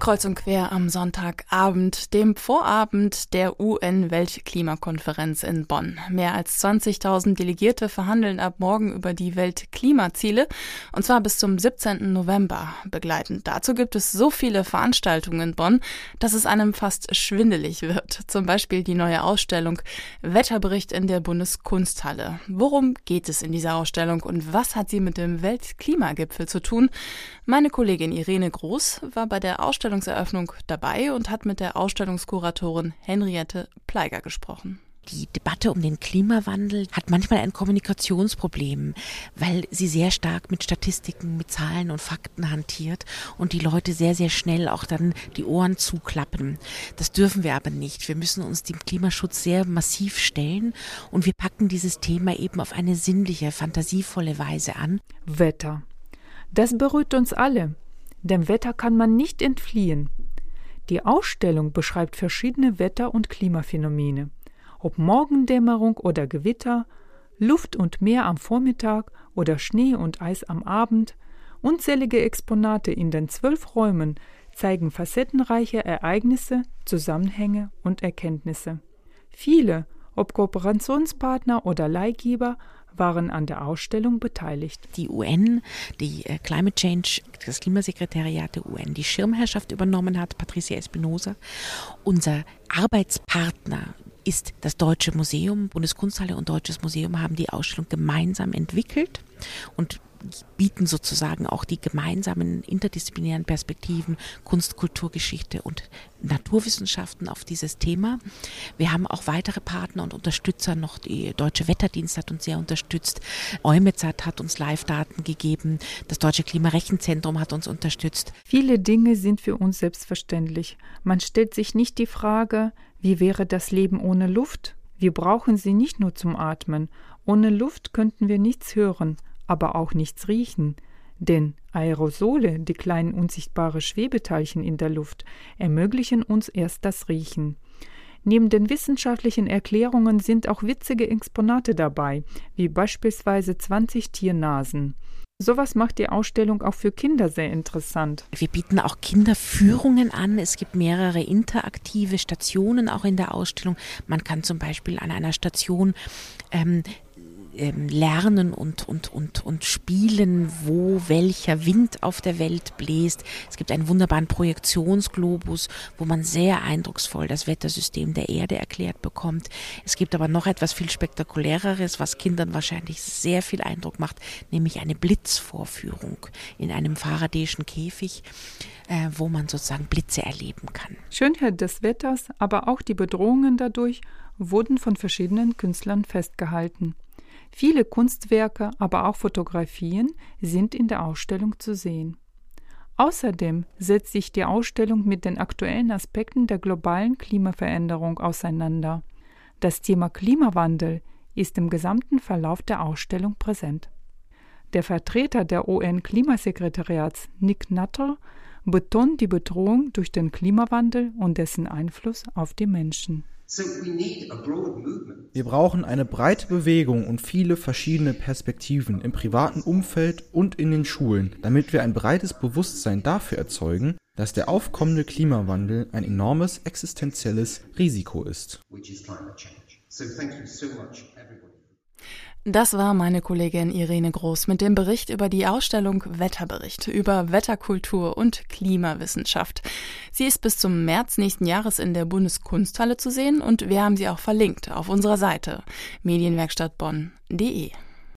Kreuz und quer am Sonntagabend, dem Vorabend der UN-Weltklimakonferenz in Bonn. Mehr als 20.000 Delegierte verhandeln ab morgen über die Weltklimaziele und zwar bis zum 17. November. Begleitend dazu gibt es so viele Veranstaltungen in Bonn, dass es einem fast schwindelig wird. Zum Beispiel die neue Ausstellung Wetterbericht in der Bundeskunsthalle. Worum geht es in dieser Ausstellung und was hat sie mit dem Weltklimagipfel zu tun? Meine Kollegin Irene Groß war bei der Ausstellung Ausstellungseröffnung dabei und hat mit der Ausstellungskuratorin Henriette Pleiger gesprochen. Die Debatte um den Klimawandel hat manchmal ein Kommunikationsproblem, weil sie sehr stark mit Statistiken, mit Zahlen und Fakten hantiert und die Leute sehr, sehr schnell auch dann die Ohren zuklappen. Das dürfen wir aber nicht. Wir müssen uns dem Klimaschutz sehr massiv stellen und wir packen dieses Thema eben auf eine sinnliche, fantasievolle Weise an. Wetter. Das berührt uns alle. Dem Wetter kann man nicht entfliehen. Die Ausstellung beschreibt verschiedene Wetter- und Klimaphänomene, ob Morgendämmerung oder Gewitter, Luft und Meer am Vormittag oder Schnee und Eis am Abend. Unzählige Exponate in den zwölf Räumen zeigen facettenreiche Ereignisse, Zusammenhänge und Erkenntnisse. Viele, ob Kooperationspartner oder Leihgeber, waren an der Ausstellung beteiligt. Die UN, die äh, Climate Change, das Klimasekretariat der UN, die Schirmherrschaft übernommen hat, Patricia Espinosa. Unser Arbeitspartner ist das Deutsche Museum, Bundeskunsthalle und Deutsches Museum haben die Ausstellung gemeinsam entwickelt und bieten sozusagen auch die gemeinsamen interdisziplinären Perspektiven Kunst, Kultur, Geschichte und Naturwissenschaften auf dieses Thema. Wir haben auch weitere Partner und Unterstützer noch. Die Deutsche Wetterdienst hat uns sehr unterstützt. Eumezat hat uns Live-Daten gegeben. Das Deutsche Klimarechenzentrum hat uns unterstützt. Viele Dinge sind für uns selbstverständlich. Man stellt sich nicht die Frage, wie wäre das Leben ohne Luft? Wir brauchen sie nicht nur zum Atmen. Ohne Luft könnten wir nichts hören aber auch nichts riechen, denn Aerosole, die kleinen unsichtbaren Schwebeteilchen in der Luft, ermöglichen uns erst das Riechen. Neben den wissenschaftlichen Erklärungen sind auch witzige Exponate dabei, wie beispielsweise 20 Tiernasen. Sowas macht die Ausstellung auch für Kinder sehr interessant. Wir bieten auch Kinderführungen an. Es gibt mehrere interaktive Stationen auch in der Ausstellung. Man kann zum Beispiel an einer Station ähm, ähm, lernen und, und, und, und spielen, wo welcher Wind auf der Welt bläst. Es gibt einen wunderbaren Projektionsglobus, wo man sehr eindrucksvoll das Wettersystem der Erde erklärt bekommt. Es gibt aber noch etwas viel spektakuläreres, was Kindern wahrscheinlich sehr viel Eindruck macht, nämlich eine Blitzvorführung in einem faradäischen Käfig, äh, wo man sozusagen Blitze erleben kann. Schönheit des Wetters, aber auch die Bedrohungen dadurch wurden von verschiedenen Künstlern festgehalten. Viele Kunstwerke, aber auch Fotografien sind in der Ausstellung zu sehen. Außerdem setzt sich die Ausstellung mit den aktuellen Aspekten der globalen Klimaveränderung auseinander. Das Thema Klimawandel ist im gesamten Verlauf der Ausstellung präsent. Der Vertreter der UN-Klimasekretariats Nick Nutter betont die Bedrohung durch den Klimawandel und dessen Einfluss auf die Menschen. Wir brauchen eine breite Bewegung und viele verschiedene Perspektiven im privaten Umfeld und in den Schulen, damit wir ein breites Bewusstsein dafür erzeugen, dass der aufkommende Klimawandel ein enormes existenzielles Risiko ist. Das war meine Kollegin Irene Groß mit dem Bericht über die Ausstellung Wetterbericht über Wetterkultur und Klimawissenschaft. Sie ist bis zum März nächsten Jahres in der Bundeskunsthalle zu sehen und wir haben sie auch verlinkt auf unserer Seite medienwerkstattbonn.de.